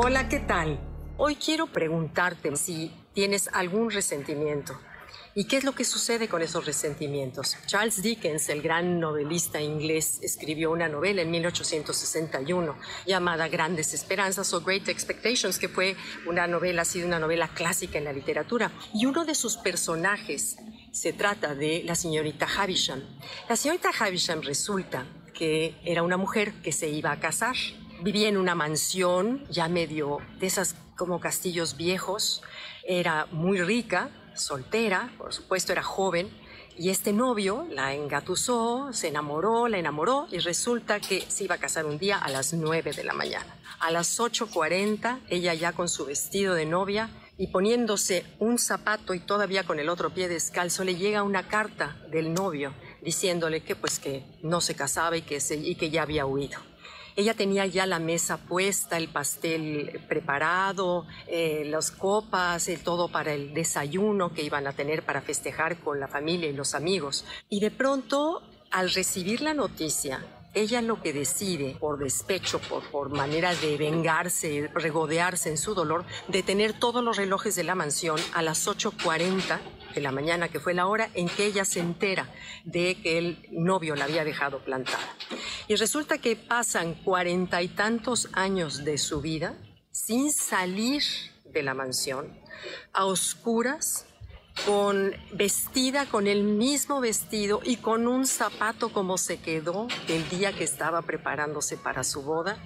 Hola, ¿qué tal? Hoy quiero preguntarte si tienes algún resentimiento. ¿Y qué es lo que sucede con esos resentimientos? Charles Dickens, el gran novelista inglés, escribió una novela en 1861 llamada Grandes Esperanzas o Great Expectations, que fue una novela, ha sido una novela clásica en la literatura. Y uno de sus personajes se trata de la señorita Havisham. La señorita Havisham resulta que era una mujer que se iba a casar vivía en una mansión ya medio de esas como castillos viejos, era muy rica, soltera, por supuesto era joven, y este novio la engatusó, se enamoró, la enamoró y resulta que se iba a casar un día a las 9 de la mañana. A las 8.40, ella ya con su vestido de novia y poniéndose un zapato y todavía con el otro pie descalzo, le llega una carta del novio diciéndole que pues que no se casaba y que, y que ya había huido. Ella tenía ya la mesa puesta, el pastel preparado, eh, las copas, todo para el desayuno que iban a tener para festejar con la familia y los amigos. Y de pronto, al recibir la noticia, ella lo que decide, por despecho, por, por manera de vengarse, regodearse en su dolor, de tener todos los relojes de la mansión a las 8.40 de la mañana, que fue la hora en que ella se entera de que el novio la había dejado plantada. Y resulta que pasan cuarenta y tantos años de su vida sin salir de la mansión, a oscuras, con vestida con el mismo vestido y con un zapato como se quedó el día que estaba preparándose para su boda.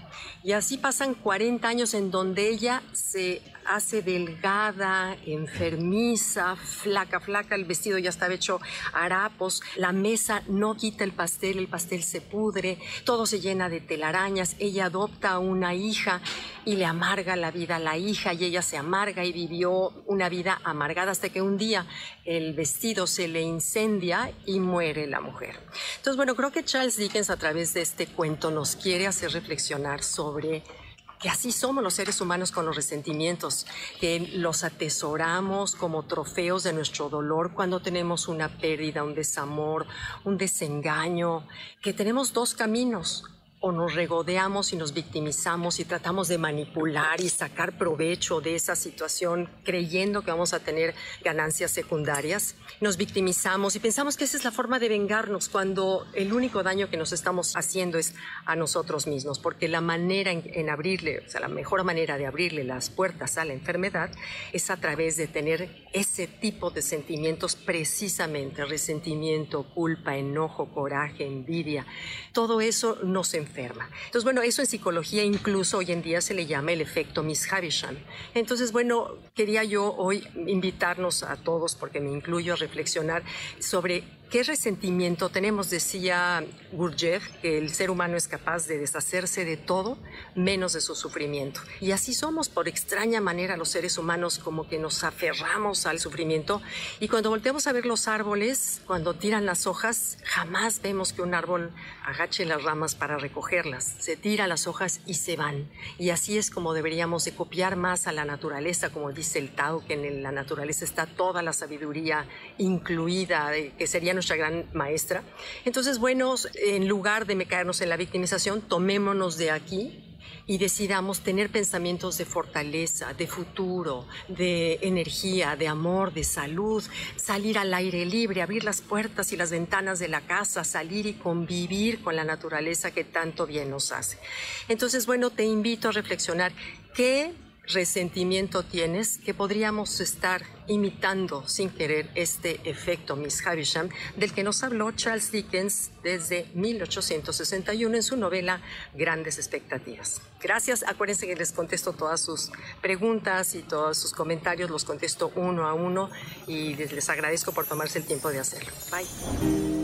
Y así pasan 40 años en donde ella se hace delgada, enfermiza, flaca, flaca, el vestido ya estaba hecho harapos, la mesa no quita el pastel, el pastel se pudre, todo se llena de telarañas, ella adopta a una hija y le amarga la vida a la hija y ella se amarga y vivió una vida amargada hasta que un día el vestido se le incendia y muere la mujer. Entonces, bueno, creo que Charles Dickens a través de este cuento nos quiere hacer reflexionar sobre que así somos los seres humanos con los resentimientos, que los atesoramos como trofeos de nuestro dolor cuando tenemos una pérdida, un desamor, un desengaño, que tenemos dos caminos, o nos regodeamos y nos victimizamos y tratamos de manipular y sacar provecho de esa situación creyendo que vamos a tener ganancias secundarias. Nos victimizamos y pensamos que esa es la forma de vengarnos cuando el único daño que nos estamos haciendo es a nosotros mismos, porque la manera en, abrirle, o sea, la mejor manera de abrirle las puertas a la enfermedad es a través de tener ese tipo de sentimientos precisamente, resentimiento, culpa, enojo, coraje, envidia. Todo eso nos enferma entonces, bueno, eso en psicología incluso hoy en día se le llama el efecto Miss Havisham. Entonces, bueno, quería yo hoy invitarnos a todos, porque me incluyo, a reflexionar sobre ¿Qué resentimiento tenemos? Decía Gurdjieff que el ser humano es capaz de deshacerse de todo menos de su sufrimiento. Y así somos, por extraña manera, los seres humanos como que nos aferramos al sufrimiento. Y cuando volteamos a ver los árboles, cuando tiran las hojas, jamás vemos que un árbol agache las ramas para recogerlas. Se tira las hojas y se van. Y así es como deberíamos de copiar más a la naturaleza, como dice el Tao, que en la naturaleza está toda la sabiduría incluida, que sería nuestra gran maestra. Entonces, bueno, en lugar de me caernos en la victimización, tomémonos de aquí y decidamos tener pensamientos de fortaleza, de futuro, de energía, de amor, de salud, salir al aire libre, abrir las puertas y las ventanas de la casa, salir y convivir con la naturaleza que tanto bien nos hace. Entonces, bueno, te invito a reflexionar qué resentimiento tienes que podríamos estar imitando sin querer este efecto Miss Havisham del que nos habló Charles Dickens desde 1861 en su novela Grandes Expectativas. Gracias, acuérdense que les contesto todas sus preguntas y todos sus comentarios, los contesto uno a uno y les agradezco por tomarse el tiempo de hacerlo. Bye.